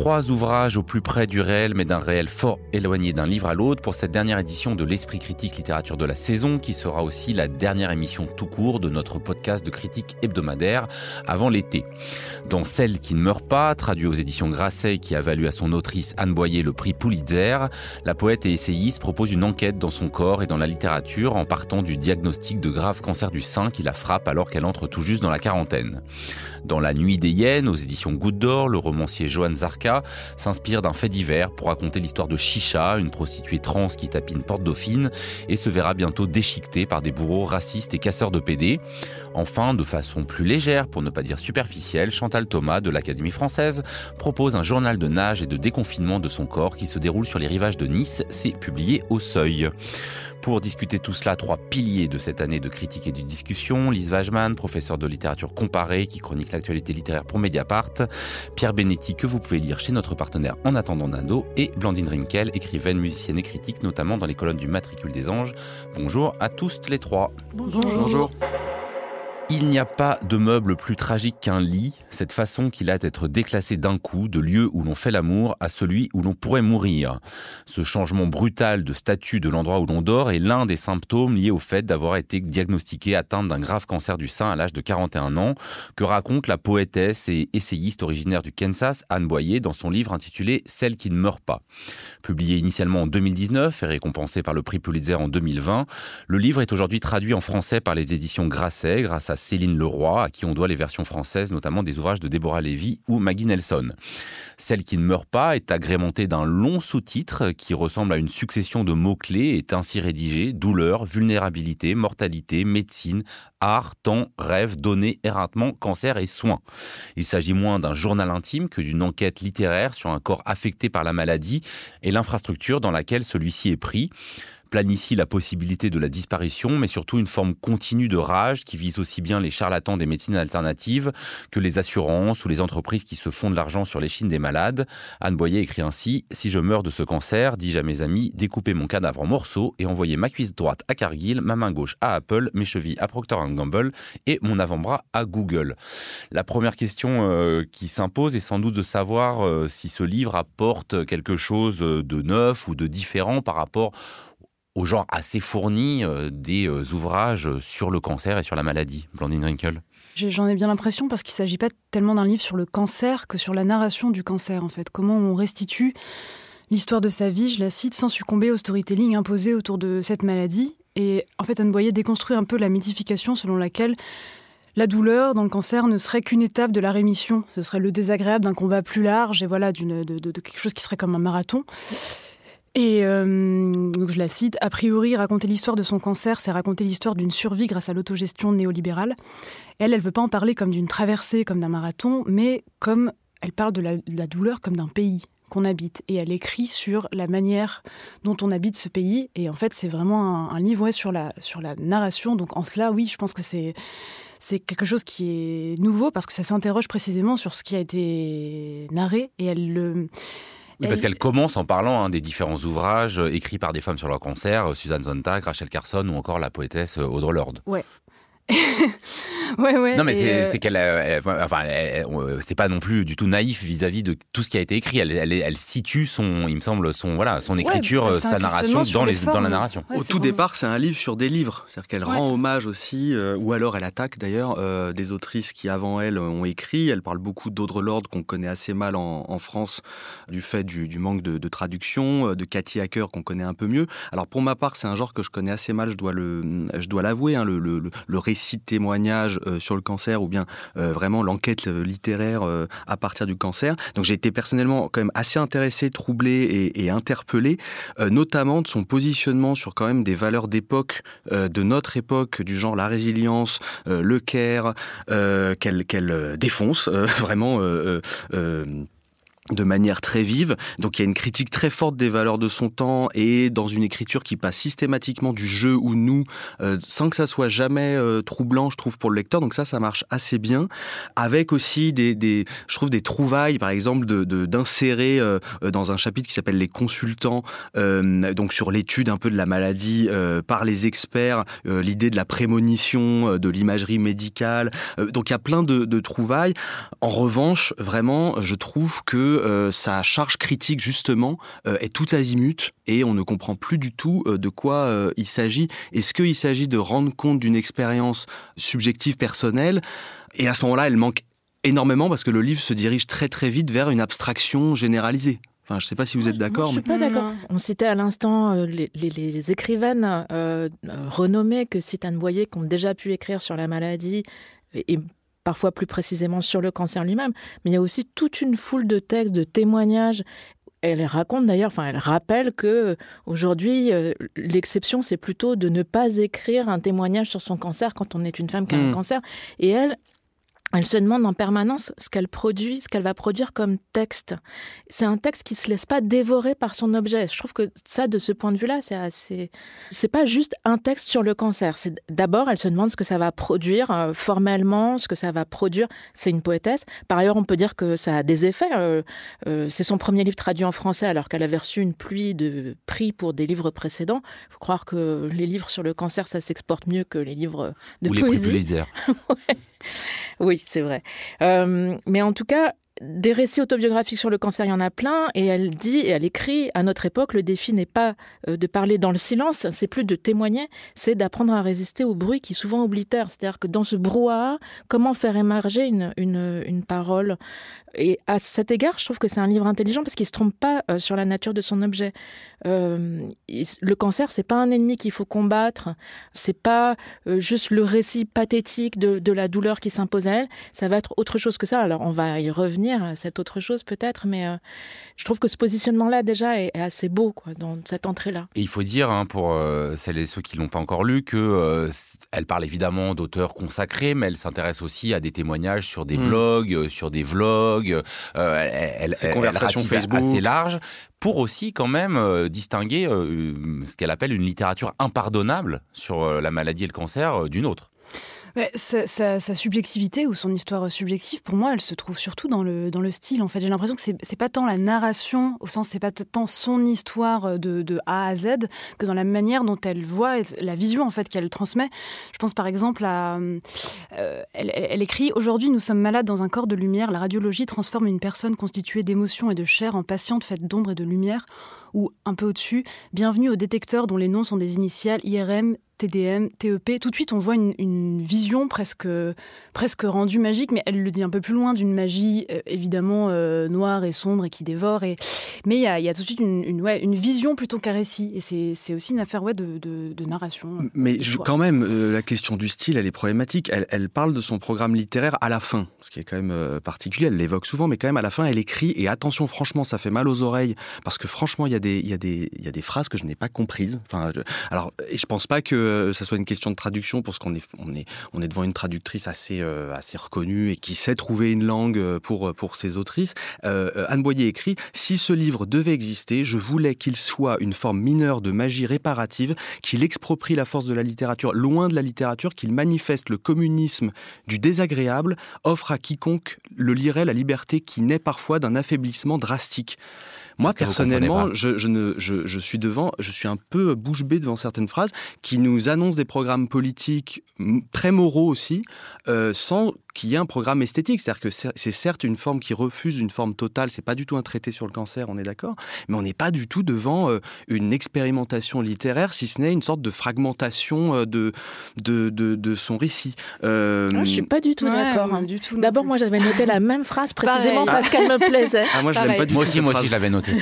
trois ouvrages au plus près du réel, mais d'un réel fort éloigné d'un livre à l'autre pour cette dernière édition de l'Esprit critique littérature de la saison, qui sera aussi la dernière émission tout court de notre podcast de critique hebdomadaire avant l'été. Dans Celle qui ne meurt pas, traduit aux éditions Grasset, qui a valu à son autrice Anne Boyer le prix Pulitzer, la poète et essayiste propose une enquête dans son corps et dans la littérature en partant du diagnostic de grave cancer du sein qui la frappe alors qu'elle entre tout juste dans la quarantaine. Dans La Nuit des Hyènes, aux éditions Goutte d'Or, le romancier Johan Zarka s'inspire d'un fait divers pour raconter l'histoire de Chicha, une prostituée trans qui tapine Porte Dauphine et se verra bientôt déchiquetée par des bourreaux racistes et casseurs de PD. Enfin, de façon plus légère, pour ne pas dire superficielle, Chantal Thomas de l'Académie française propose un journal de nage et de déconfinement de son corps qui se déroule sur les rivages de Nice. C'est publié au seuil. Pour discuter tout cela, trois piliers de cette année de critique et de discussion. Lise Wajman, professeur de littérature comparée, qui chronique l'actualité littéraire pour Mediapart. Pierre Benetti, que vous pouvez lire chez notre partenaire En attendant Nando. Et Blandine Rinkel, écrivaine, musicienne et critique, notamment dans les colonnes du Matricule des Anges. Bonjour à tous les trois. Bonjour. Bonjour. Il n'y a pas de meuble plus tragique qu'un lit, cette façon qu'il a d'être déclassé d'un coup de lieu où l'on fait l'amour à celui où l'on pourrait mourir. Ce changement brutal de statut de l'endroit où l'on dort est l'un des symptômes liés au fait d'avoir été diagnostiqué atteinte d'un grave cancer du sein à l'âge de 41 ans, que raconte la poétesse et essayiste originaire du Kansas, Anne Boyer, dans son livre intitulé Celle qui ne meurt pas. Publié initialement en 2019 et récompensé par le prix Pulitzer en 2020, le livre est aujourd'hui traduit en français par les éditions Grasset grâce à Céline Leroy, à qui on doit les versions françaises, notamment des ouvrages de Déborah Lévy ou Maggie Nelson. Celle qui ne meurt pas est agrémentée d'un long sous-titre qui ressemble à une succession de mots-clés et est ainsi rédigé douleur, vulnérabilité, mortalité, médecine, art, temps, rêve, données, éreintement, cancer et soins. Il s'agit moins d'un journal intime que d'une enquête littéraire sur un corps affecté par la maladie et l'infrastructure dans laquelle celui-ci est pris planifie la possibilité de la disparition, mais surtout une forme continue de rage qui vise aussi bien les charlatans des médecines alternatives que les assurances ou les entreprises qui se font de l'argent sur les chines des malades. Anne Boyer écrit ainsi Si je meurs de ce cancer, dis-je à mes amis, découpez mon cadavre en morceaux et envoyez ma cuisse droite à Cargill, ma main gauche à Apple, mes chevilles à Procter Gamble et mon avant-bras à Google. La première question euh, qui s'impose est sans doute de savoir euh, si ce livre apporte quelque chose de neuf ou de différent par rapport au genre assez fourni euh, des euh, ouvrages sur le cancer et sur la maladie, Blandine Rinkel J'en ai bien l'impression parce qu'il ne s'agit pas tellement d'un livre sur le cancer que sur la narration du cancer, en fait. Comment on restitue l'histoire de sa vie, je la cite, sans succomber au storytelling imposé autour de cette maladie. Et en fait, Anne Boyer déconstruit un peu la mythification selon laquelle la douleur dans le cancer ne serait qu'une étape de la rémission. Ce serait le désagréable d'un combat plus large et voilà, de, de, quelque chose qui serait comme un marathon. Et euh, donc je la cite, a priori, raconter l'histoire de son cancer, c'est raconter l'histoire d'une survie grâce à l'autogestion néolibérale. Elle, elle veut pas en parler comme d'une traversée, comme d'un marathon, mais comme elle parle de la, douleur comme d'un pays qu'on habite. Et elle écrit sur la manière dont on habite ce pays. Et en fait, c'est vraiment un, livre sur, la, sur la narration. Donc en cela, oui, je pense que c'est c'est quelque chose qui est nouveau parce que ça s'interroge précisément sur ce qui a été narré et elle le oui, parce qu'elle commence en parlant hein, des différents ouvrages euh, écrits par des femmes sur leur cancer, euh, Suzanne Sontag, Rachel Carson ou encore la poétesse euh, Audre Lorde. Ouais. ouais, ouais. Non, mais c'est qu'elle, enfin, c'est pas non plus du tout naïf vis-à-vis de tout ce qui a été écrit. Elle, elle, situe son, il me semble, son, voilà, son écriture, bah, sa narration dans, les, dans la narration. Au tout départ, c'est un livre sur des livres, c'est-à-dire qu'elle rend hommage aussi, ou alors elle attaque d'ailleurs des autrices qui avant elle ont écrit. Elle parle beaucoup d'Audre Lorde qu'on connaît assez mal en, France du fait du, manque de, traduction, de Cathy Hacker qu'on connaît un peu mieux. Alors pour ma part, c'est un genre que je connais assez mal, je dois le, je dois l'avouer, hein, le, le, le récit récits de témoignages euh, sur le cancer ou bien euh, vraiment l'enquête euh, littéraire à partir du cancer. Donc j'ai été personnellement quand même assez intéressé, troublé et, interpellé, notamment de son positionnement sur quand même des valeurs d'époque, de notre époque, du genre la résilience, le care, qu'elle défonce vraiment de manière très vive. Donc il y a une critique très forte des valeurs de son temps et dans une écriture qui passe systématiquement du jeu ou nous, euh, sans que ça soit jamais euh, troublant, je trouve, pour le lecteur. Donc ça, ça marche assez bien. Avec aussi des, des je trouve, des trouvailles, par exemple, de d'insérer euh, dans un chapitre qui s'appelle les consultants, donc sur l'étude un peu de la maladie par les experts, l'idée de la prémonition, de l'imagerie médicale. donc il y a plein de, de trouvailles. En revanche, vraiment, je trouve que euh, sa charge critique justement euh, est tout azimut et on ne comprend plus du tout euh, de quoi il s'agit. Est-ce qu'il s'agit de rendre compte d'une expérience subjective personnelle? Et à ce moment-là, elle manque énormément parce que le livre se dirige très très vite vers une abstraction généralisée. Enfin, je ne sais pas si vous êtes d'accord. Je suis pas d'accord. On citait à l'instant les, écrivaines renommées que Citane Boyer qui ont déjà pu écrire sur la maladie et parfois plus précisément sur le cancer lui-même, mais il y a aussi toute une foule de textes, de témoignages. Elle raconte d'ailleurs, enfin, elle rappelle que euh, aujourd'hui, euh, l'exception, c'est plutôt de ne pas écrire un témoignage sur son cancer quand on est une femme qui a un mmh. cancer. Et elle, elle se demande en permanence ce qu'elle produit, ce qu'elle va produire comme texte. C'est un texte qui se laisse pas dévorer par son objet. Je trouve que ça, de ce point de vue-là, c'est assez. C'est pas juste un texte sur le cancer. C'est d'abord, elle se demande ce que ça va produire euh, formellement, ce que ça va produire. C'est une poétesse. Par ailleurs, on peut dire que ça a des effets. Euh, euh, c'est son premier livre traduit en français, alors qu'elle avait reçu une pluie de prix pour des livres précédents. Il faut croire que les livres sur le cancer, ça s'exporte mieux que les livres de Ou poésie. les prix ouais. Oui, c'est vrai. Euh, mais en tout cas, des récits autobiographiques sur le cancer, il y en a plein, et elle dit et elle écrit à notre époque, le défi n'est pas euh, de parler dans le silence, c'est plus de témoigner, c'est d'apprendre à résister au bruit qui souvent oblitère. C'est-à-dire que dans ce brouhaha, comment faire émerger une, une, une parole Et à cet égard, je trouve que c'est un livre intelligent parce qu'il se trompe pas euh, sur la nature de son objet. Euh, le cancer, c'est pas un ennemi qu'il faut combattre, c'est pas juste le récit pathétique de, de la douleur qui s'impose à elle, ça va être autre chose que ça. Alors on va y revenir cette autre chose peut-être, mais euh, je trouve que ce positionnement-là déjà est, assez beau quoi, dans cette entrée-là. Et il faut dire, hein, pour euh, celles et ceux qui l'ont pas encore lu, que euh, elle parle évidemment d'auteurs consacrés, mais elle s'intéresse aussi à des témoignages sur des hmm. blogs, sur des vlogs. Elle, elle, conversations Facebook. assez large pour aussi quand même distinguer ce qu'elle appelle une littérature impardonnable sur la maladie et le cancer d'une autre sa, subjectivité ou son histoire subjective, pour moi, elle se trouve surtout dans le, dans le style. En fait, j'ai l'impression que c'est pas tant la narration, au sens c'est pas tant son histoire de, de, A à Z, que dans la manière dont elle voit, la vision en fait qu'elle transmet. Je pense par exemple à, euh, elle, elle, écrit aujourd'hui nous sommes malades dans un corps de lumière. La radiologie transforme une personne constituée d'émotions et de chair en patiente faite d'ombre et de lumière ou un peu au-dessus. Bienvenue au détecteur dont les noms sont des initiales IRM, TDM, TEP, tout de suite on voit une, vision presque, presque rendue magique, mais elle le dit un peu plus loin d'une magie euh, évidemment euh, noire et sombre et qui dévore. Et... Mais il y a, tout de suite une, une, ouais, une vision plutôt qu'un récit. Et c'est aussi une affaire ouais, de, de, narration. Mais quand même, euh, la question du style, elle est problématique. Elle, elle, parle de son programme littéraire à la fin, ce qui est quand même particulier. Elle l'évoque souvent, mais quand même à la fin, elle écrit. Et attention, franchement, ça fait mal aux oreilles, parce que franchement, il y, a des, y, a des, y a des phrases que je n'ai pas comprises. Enfin, alors, et je pense pas que que ça soit une question de traduction, parce qu'on est, on est, devant une traductrice assez, euh, assez reconnue et qui sait trouver une langue euh, pour, pour ses autrices. Euh, Anne Boyer écrit Si ce livre devait exister, je voulais qu'il soit une forme mineure de magie réparative, qu'il exproprie la force de la littérature loin de la littérature, qu'il manifeste le communisme du désagréable, offre à quiconque le lirait la liberté qui naît parfois d'un affaiblissement drastique. Moi, personnellement, je, je, ne, je, je, suis devant, je suis un peu bouche bée devant certaines phrases qui nous annoncent des programmes politiques très moraux aussi, euh, sans qu'il y ait un programme esthétique. C'est-à-dire que c'est certes une forme qui refuse une forme totale, c'est pas du tout un traité sur le cancer, on est d'accord, mais on n'est pas du tout devant euh, une expérimentation littéraire, si ce n'est une sorte de fragmentation euh, de, de, de, son récit. Euh... Ah, je suis pas du tout d'accord. Hein. D'abord, moi j'avais noté la même phrase précisément parce qu'elle me plaisait. Ah, moi, je pas du moi aussi, moi aussi, je l'avais noté.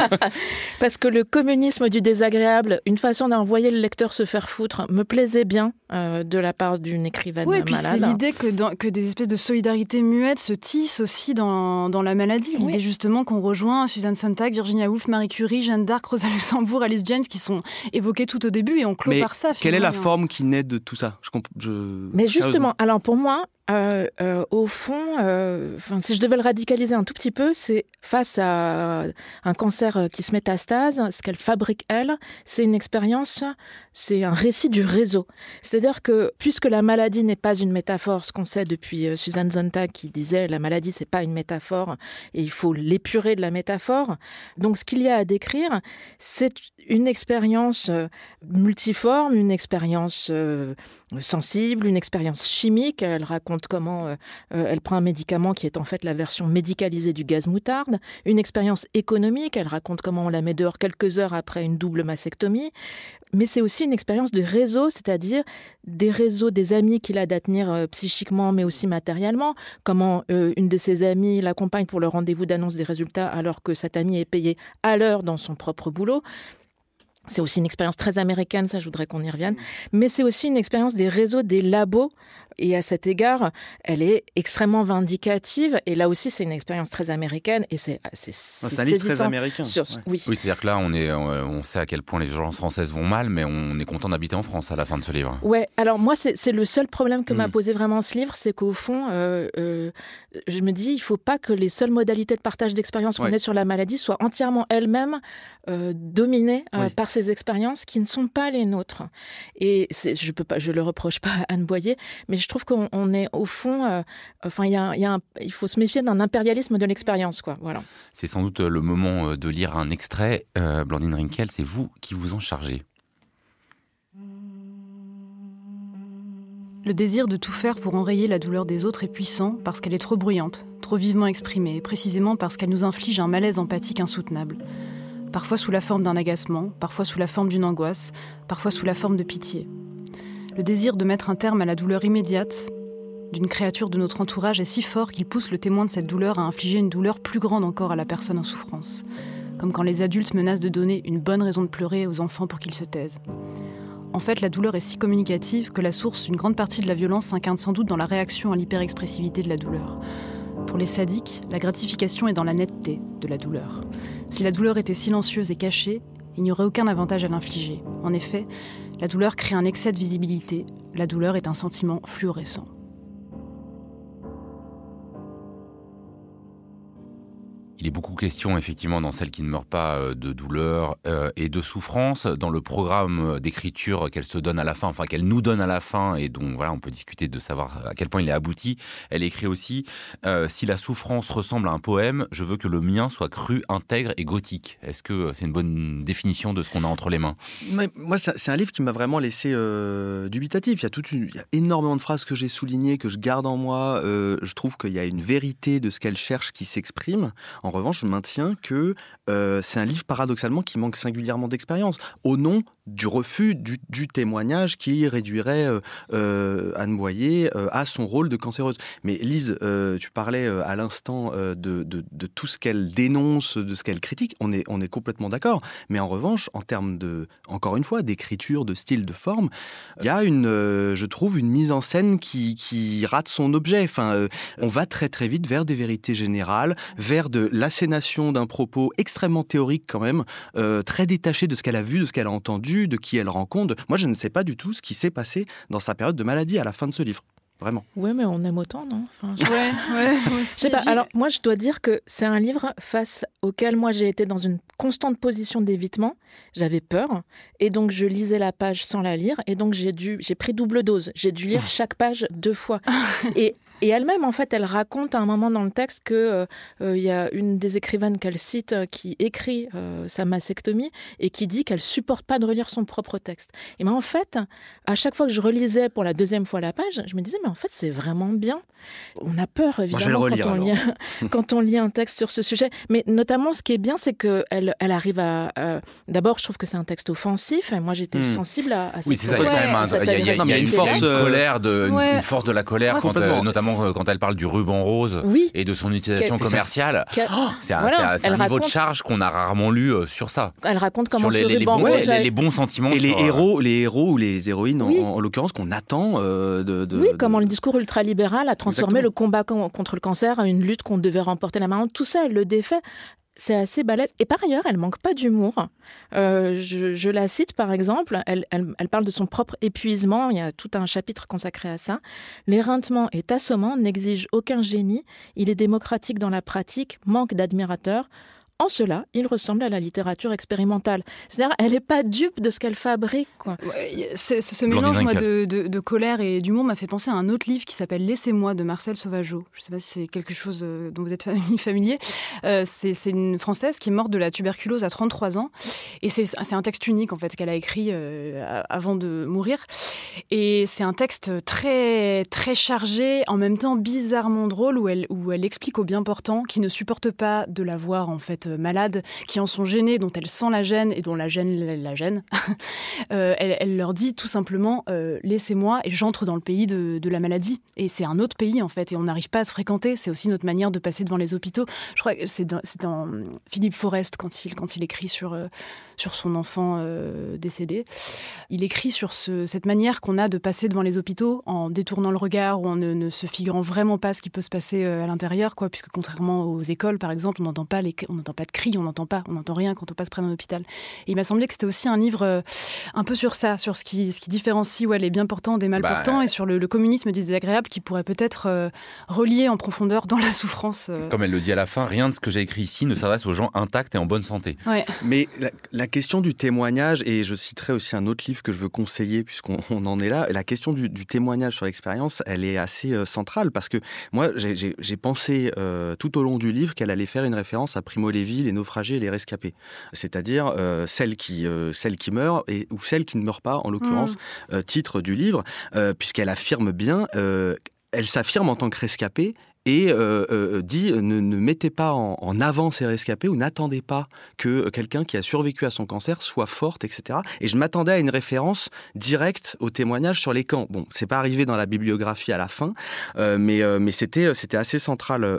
parce que le communisme du désagréable, une façon d'envoyer le lecteur se faire foutre, me plaisait bien euh, de la part d'une écrivaine oui, malade. c'est l'idée que dans que des espèces de solidarité muette se tissent aussi dans, dans la maladie. L'idée justement qu'on rejoint Suzanne Sontag, Virginia Woolf, Marie Curie, Jeanne d'Arc, Rosa Luxembourg, Alice James, qui sont évoquées tout au début et on clôt par ça. Quelle est la forme qui naît de tout ça? Je, Mais justement, alors pour moi, euh, euh, au fond, euh, si je devais le radicaliser un tout petit peu, c'est face à un cancer qui se métastase, ce qu'elle fabrique, elle, c'est une expérience, c'est un récit du réseau. C'est-à-dire que puisque la maladie n'est pas une métaphore, ce qu'on sait depuis Suzanne Zontag qui disait la maladie c'est pas une métaphore et il faut l'épurer de la métaphore. Donc ce qu'il y a à décrire, c'est une expérience multiforme, une expérience sensible, une expérience chimique. Elle raconte comment euh, euh, elle prend un médicament qui est en fait la version médicalisée du gaz moutarde. Une expérience économique. Elle raconte comment on la met dehors quelques heures après une double mastectomie. Mais c'est aussi une expérience de réseau, c'est-à-dire des réseaux, des amis qu'il a d'attenir euh, psychiquement, mais aussi matériellement. Comment une de ses amies l'accompagne pour le rendez-vous d'annonce des résultats alors que cette amie est payée à l'heure dans son propre boulot. C'est aussi une expérience très américaine, ça je voudrais qu'on y revienne. Mais c'est aussi une expérience des réseaux, des labos et à cet égard, elle est extrêmement vindicative. Et là aussi, c'est une expérience très américaine. Et c'est c'est un livre très américain. Oui, oui c'est-à-dire que là, on est, on sait à quel point les urgences françaises vont mal, mais on est content d'habiter en France à la fin de ce livre. Ouais. Alors moi, c'est le seul problème que m'a hmm. posé vraiment ce livre, c'est qu'au fond, euh, euh, je me dis, il faut pas que les seules modalités de partage d'expérience qu'on ait sur la maladie soient entièrement elles-mêmes euh, dominées par ces expériences qui ne sont pas les nôtres. Et je peux pas, je le reproche pas à Anne Boyer, mais je trouve qu'on est au fond, euh, enfin, il y a, il faut se méfier d'un impérialisme de l'expérience, quoi. Voilà. C'est sans doute le moment euh, de lire un extrait. Euh, Blandine Rinkel, c'est vous qui vous en chargez. Le désir de tout faire pour enrayer la douleur des autres est puissant parce qu'elle est trop bruyante, trop vivement exprimée, précisément parce qu'elle nous inflige un malaise empathique insoutenable. Parfois sous la forme d'un agacement, parfois sous la forme d'une angoisse, parfois sous la forme de pitié. Le désir de mettre un terme à la douleur immédiate d'une créature de notre entourage est si fort qu'il pousse le témoin de cette douleur à infliger une douleur plus grande encore à la personne en souffrance, comme quand les adultes menacent de donner une bonne raison de pleurer aux enfants pour qu'ils se taisent. En fait, la douleur est si communicative que la source d'une grande partie de la violence s'incarne sans doute dans la réaction à l'hyperexpressivité de la douleur. Pour les sadiques, la gratification est dans la netteté de la douleur. Si la douleur était silencieuse et cachée, il n'y aurait aucun avantage à l'infliger. En effet, la douleur crée un excès de visibilité. La douleur est un sentiment fluorescent. Il est beaucoup question, effectivement, dans celle qui ne meurt pas, euh, de douleur euh, et de souffrance. Dans le programme d'écriture qu'elle se donne à la fin, enfin qu'elle nous donne à la fin, et dont voilà, on peut discuter de savoir à quel point il est abouti. Elle écrit aussi euh, si la souffrance ressemble à un poème, je veux que le mien soit cru, intègre et gothique. Est-ce que c'est une bonne définition de ce qu'on a entre les mains? Moi, c'est un livre qui m'a vraiment laissé dubitatif. Il y a toute une, il y énormément de phrases que j'ai soulignées, que je garde en moi. je trouve qu'il y a une vérité de ce qu'elle cherche qui s'exprime. Revanche, je maintiens que euh, c'est un livre paradoxalement qui manque singulièrement d'expérience, au nom du refus du, témoignage qui réduirait euh, euh, Anne Boyer à son rôle de cancéreuse. Mais Lise, tu parlais à l'instant de, tout ce qu'elle dénonce, de ce qu'elle critique, on est, on est complètement d'accord. Mais en revanche, en termes de, encore une fois, d'écriture, de style, de forme, il y a une, je trouve, une mise en scène qui, qui rate son objet. Enfin, on va très très vite vers des vérités générales, vers de l'assénation d'un propos extrêmement théorique quand même, euh, très détaché de ce qu'elle a vu, de ce qu'elle a entendu, de qui elle rencontre. Moi, je ne sais pas du tout ce qui s'est passé dans sa période de maladie à la fin de ce livre. Vraiment. Oui, mais on aime autant, non? Enfin, je... Ouais, ouais. je sais pas. Alors, moi, je dois dire que c'est un livre face auquel moi j'ai été dans une constante position d'évitement. J'avais peur, et donc je lisais la page sans la lire, et donc j'ai dû, j'ai pris double dose. J'ai dû lire chaque page deux fois. et et elle-même, en fait, elle raconte à un moment dans le texte que euh, euh, il y a une des écrivaines qu'elle cite euh, qui écrit sa mastectomie et qui dit qu'elle supporte pas de relire son propre texte. Et ben en fait, à chaque fois que je relisais pour la deuxième fois la page, je me disais mais en fait c'est vraiment bien. On a peur évidemment quand, on lit, quand, on lit, un texte sur ce sujet, mais notamment ce qui est bien, c'est que elle, elle arrive à. D'abord, je trouve que c'est un texte offensif. Et moi, j'étais hmm. sensible à. oui, c'est ça. Il y a quand même il y a, une force, colère de, une, force de la colère quand, notamment euh, quand elle parle du ruban rose et de son utilisation commerciale. Oh, c'est un, niveau de charge qu'on a rarement lu euh, sur ça. Elle raconte comment sur les, ruban bons, rose les, bons sentiments. Et les héros, les héros ou les héroïnes, en, l'occurrence, qu'on attend euh, de, Oui, comment le discours ultralibéral a transformé le combat contre le cancer en une lutte qu'on devait remporter la main. Tout ça, elle le défait c'est assez balèze. Et par ailleurs, elle manque pas d'humour. Euh, je, la cite par exemple, elle, elle, parle de son propre épuisement. Il y a tout un chapitre consacré à ça. L'éreintement est assommant, n'exige aucun génie. Il est démocratique dans la pratique, manque d'admirateurs. En cela, il ressemble à la littérature expérimentale. C'est-à-dire, elle n'est pas dupe de ce qu'elle fabrique. Quoi. ce mélange de, colère et d'humour m'a fait penser à un autre livre qui s'appelle Laissez-moi de Marcel Sauvageau. Je ne sais pas si c'est quelque chose euh, dont vous êtes familier. Euh, c'est une Française qui est morte de la tuberculose à 33 ans. Et c'est un texte unique, en fait, qu'elle a écrit euh, avant de mourir. Et c'est un texte très, très chargé, en même temps bizarrement drôle, où elle, où elle explique aux bien portants qui ne supportent pas de la voir, en fait, malades qui en sont gênées, dont elle sent la gêne et dont la gêne la gêne, euh, elle, leur dit tout simplement euh, laissez-moi et j'entre dans le pays de, la maladie. Et c'est un autre pays en fait, et on n'arrive pas à se fréquenter. C'est aussi notre manière de passer devant les hôpitaux. Je crois que c'est dans, dans, Philippe Forest quand il, quand il écrit sur, euh, sur son enfant décédé. Il écrit sur ce, cette manière qu'on a de passer devant les hôpitaux en détournant le regard ou en ne, se figurant vraiment pas ce qui peut se passer à l'intérieur, quoi, puisque contrairement aux écoles par exemple, on n'entend pas les, on pas de cris, on n'entend pas, on n'entend rien quand on passe près d'un hôpital. Et il m'a semblé que c'était aussi un livre euh, un peu sur ça, sur ce qui, ce qui différencie ouais, les bien portants des mal bah, portants et sur le, communisme désagréable qui pourrait peut-être euh, relier en profondeur dans la souffrance. Euh. Comme elle le dit à la fin, rien de ce que j'ai écrit ici ne s'adresse aux gens intacts et en bonne santé. Mais la, question du témoignage, et je citerai aussi un autre livre que je veux conseiller puisqu'on en est là, la question du, témoignage sur l'expérience, elle est assez centrale parce que moi, j'ai pensé tout au long du livre qu'elle allait faire une référence à Primo Levi les naufragés et les rescapés. C'est-à-dire euh, celles, qui, euh, celles qui meurent et, ou celles qui ne meurent pas, en l'occurrence, mmh. euh, titre du livre, puisqu'elle affirme bien elle s'affirme en tant que rescapée et euh, euh, dit ne, mettez pas en, avant ces rescapés ou n'attendez pas que quelqu'un qui a survécu à son cancer soit forte, etc. Et je m'attendais à une référence directe au témoignage sur les camps. Bon, c'est pas arrivé dans la bibliographie à la fin, euh, mais, c'était, assez central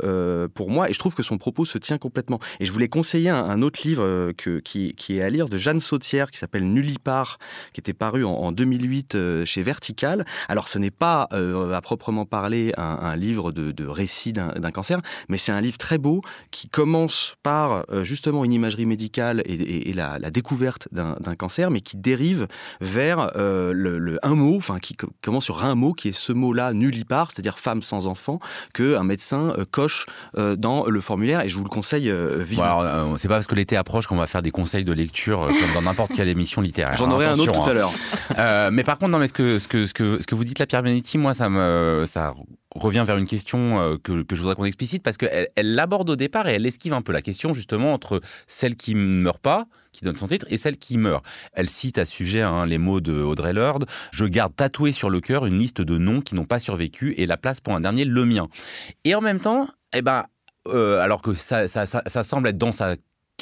pour moi et je trouve que son propos se tient complètement. Et je voulais conseiller un, autre livre que, qui, est à lire de Jeanne Sautière qui s'appelle Nullipare, qui était paru en, 2008 chez Vertical. Alors ce n'est pas à proprement parler un, un livre de, de récit d'un cancer, mais c'est un livre très beau qui commence par euh, justement une imagerie médicale et, la, découverte d'un cancer, mais qui dérive vers euh, le, un mot, enfin qui commence sur un mot qui est ce mot-là nullipare, c'est-à-dire femme sans enfant, que un médecin euh, coche dans le formulaire et je vous le conseille vivement. Bon, c'est pas parce que l'été approche qu'on va faire des conseils de lecture comme dans n'importe quelle émission littéraire. J'en aurai un autre tout à hein. l'heure. mais par contre, non, mais ce que, ce que, ce que, ce que vous dites là, Pierre Benetti, moi, ça me, ça revient vers une question euh, que, je voudrais qu'on explicite parce qu'elle elle l'aborde au départ et elle esquive un peu la question justement entre celle qui ne meurt pas, qui donne son titre, et celle qui meurt. Elle cite à ce sujet hein, les mots de Audrey Lorde Je garde tatoué sur le cœur une liste de noms qui n'ont pas survécu et la place pour un dernier, le mien. Et en même temps, eh ben, euh, alors que ça, ça, semble être dans sa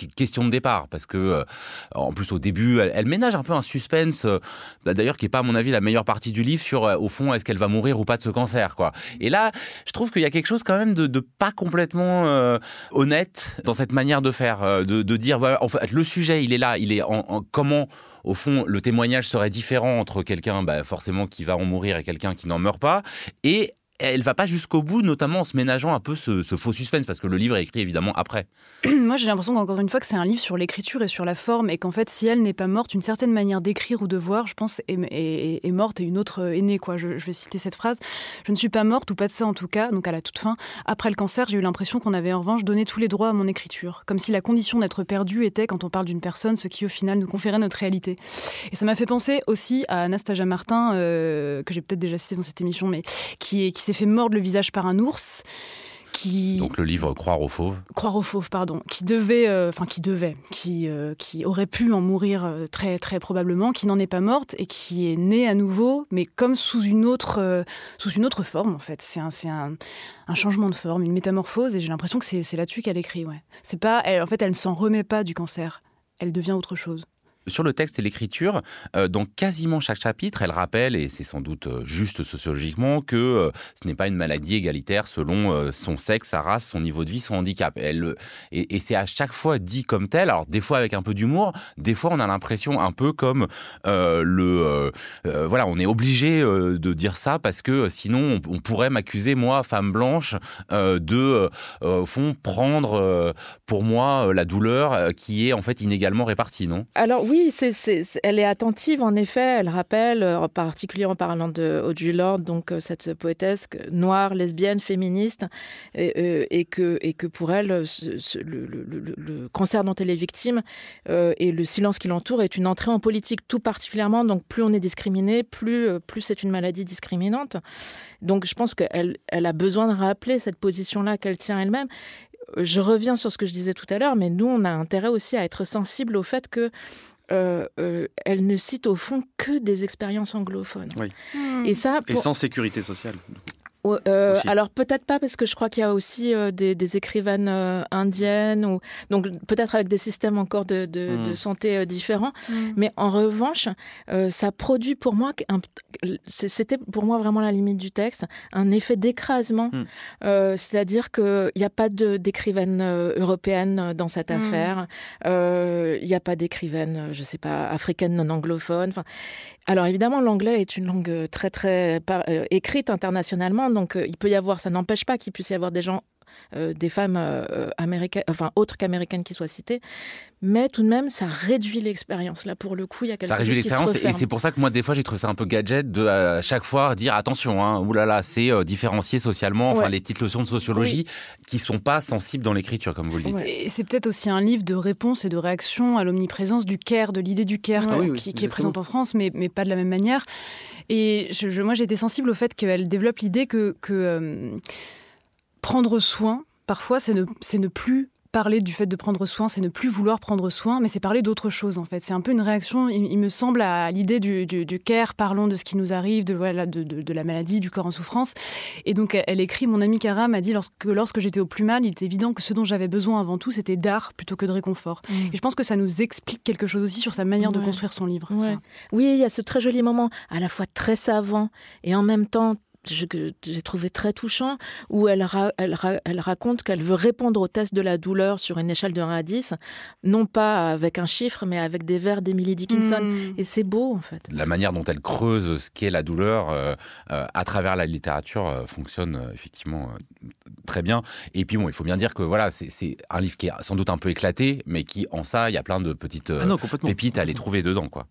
question de départ parce que euh, en plus au début elle, ménage un peu un suspense euh, bah, d'ailleurs qui est pas à mon avis la meilleure partie du livre sur euh, au fond est-ce qu'elle va mourir ou pas de ce cancer quoi et là je trouve qu'il y a quelque chose quand même de, pas complètement honnête dans cette manière de faire de, dire en fait le sujet il est là il est en, comment au fond, le témoignage serait différent entre quelqu'un, bah, forcément, qui va en mourir et quelqu'un qui n'en meurt pas. Et elle va pas jusqu'au bout, notamment en se ménageant un peu ce, faux suspense, parce que le livre est écrit évidemment après. Moi, j'ai l'impression qu'encore une fois que c'est un livre sur l'écriture et sur la forme, et qu'en fait, si elle n'est pas morte, une certaine manière d'écrire ou de voir, je pense, est, morte et une autre est née. Quoi. Je, vais citer cette phrase. Je ne suis pas morte, ou pas de ça en tout cas, donc à la toute fin. Après le cancer, j'ai eu l'impression qu'on avait en revanche donné tous les droits à mon écriture, comme si la condition d'être perdu était, quand on parle d'une personne, ce qui au final nous conférait notre réalité. Et ça m'a fait penser aussi à Anastasia Martin, euh, que j'ai peut-être déjà cité dans cette émission, mais qui, qui s'est fait mordre le visage par un ours. Qui... Donc le livre Croire aux fauves. Croire aux fauves, pardon. Qui devait, euh, enfin qui devait, qui, euh, qui aurait pu en mourir euh, très très probablement, qui n'en est pas morte et qui est née à nouveau, mais comme sous une autre, sous une autre forme en fait. C'est un, c'est un, un, changement de forme, une métamorphose et j'ai l'impression que c'est, c'est là-dessus qu'elle écrit. Ouais. C'est pas, elle, en fait, elle ne s'en remet pas du cancer. Elle devient autre chose. Sur le texte et l'écriture, euh, dans quasiment chaque chapitre, elle rappelle, et c'est sans doute euh, juste sociologiquement, que euh, ce n'est pas une maladie égalitaire selon son sexe, sa race, son niveau de vie, son handicap. Elle, et, c'est à chaque fois dit comme tel, alors des fois avec un peu d'humour, des fois on a l'impression un peu comme le... voilà, on est obligé de dire ça parce que sinon on, pourrait m'accuser, moi, femme blanche, de, au fond, prendre pour moi la douleur qui est en fait inégalement répartie, non? Alors oui, oui, elle est attentive, en effet. Elle rappelle, euh, en particulier en parlant de Audrey Lorde, donc euh, cette poétesse noire, lesbienne, féministe, et, euh, que, pour elle, le, cancer dont elle est victime et le silence qui l'entoure est une entrée en politique, tout particulièrement. Donc plus on est discriminé, plus, c'est une maladie discriminante. Donc je pense qu'elle elle a besoin de rappeler cette position-là qu'elle tient elle-même je reviens sur ce que je disais tout à l'heure, mais nous, on a intérêt aussi à être sensible au fait que euh, euh, elle ne cite au fond que des expériences anglophones. Oui. Et ça, et sans sécurité sociale. Euh, alors peut-être pas parce que je crois qu'il y a aussi euh, des, écrivaines euh, indiennes ou donc peut-être avec des systèmes encore de, hmm. santé différents. Hmm. Mais en revanche, ça produit pour moi c'était pour moi vraiment la limite du texte, un effet d'écrasement. Hmm. C'est-à-dire qu'il n'y a pas d'écrivaine européenne dans cette affaire. Il n'y a pas d'écrivaine, je sais pas, africaine non anglophone. Enfin, alors évidemment, l'anglais est une langue très très écrite internationalement donc euh, il peut y avoir, ça n'empêche pas qu'il puisse y avoir des gens euh, des femmes euh, américaines, enfin autres qu'américaines qui soient citées, mais tout de même ça réduit l'expérience. Là pour le coup, il y a quelque ça réduit l'expérience et c'est pour ça que moi des fois j'ai trouvé ça un peu gadget de à chaque fois dire attention, hein, oulala, c'est différencié socialement, enfin les petites leçons de sociologie qui sont pas sensibles dans l'écriture comme vous le dites. Et c'est peut-être aussi un livre de réponse et de réaction à l'omniprésence du care, de l'idée du care ah qui, qui est présente en France, mais, mais pas de la même manière. Et je, moi, j'ai été sensible au fait qu'elle développe l'idée que, euh, prendre soin, parfois, c'est ne, ne plus parler du fait de prendre soin, c'est ne plus vouloir prendre soin, mais c'est parler d'autre chose en fait. C'est un peu une réaction, il, me semble, à l'idée du, du, care, parlons de ce qui nous arrive, de, voilà, de, de, la maladie, du corps en souffrance. Et donc elle écrit, mon amie Cara m'a dit lorsque, lorsque j'étais au plus mal, il était évident que ce dont j'avais besoin avant tout, c'était d'art plutôt que de réconfort. Mm. Et je pense que ça nous explique quelque chose aussi sur sa manière de construire son livre. Oui, il y a ce très joli moment, à la fois très savant et en même temps j'ai trouvé très touchant, où elle, elle, elle raconte qu'elle veut répondre au test de la douleur sur une échelle de 1 à 10, non pas avec un chiffre, mais avec des vers d'Emily Dickinson. Hmm. Et c'est beau, en fait. La manière dont elle creuse ce qu'est la douleur euh, euh, à travers la littérature euh, fonctionne effectivement très bien. Et puis bon, il faut bien dire que voilà, c'est un livre qui est sans doute un peu éclaté, mais qui, en ça, il y a plein de petites ah pépites à aller trouver dedans, quoi.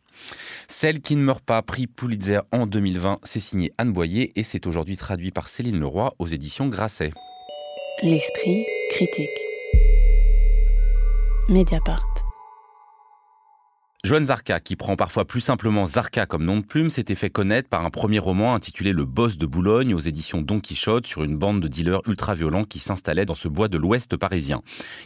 Celle qui ne meurt pas, prix Pulitzer en 2020, c'est signé Anne Boyer et c'est aujourd'hui traduit par Céline Leroy aux éditions Grasset. L'esprit critique. Mediapart. Joanne Zarka, qui prend parfois plus simplement Zarka comme nom de plume, s'était fait connaître par un premier roman intitulé Le Boss de Boulogne aux éditions Don Quichotte sur une bande de dealers ultra-violents qui s'installaient dans ce bois de l'ouest parisien.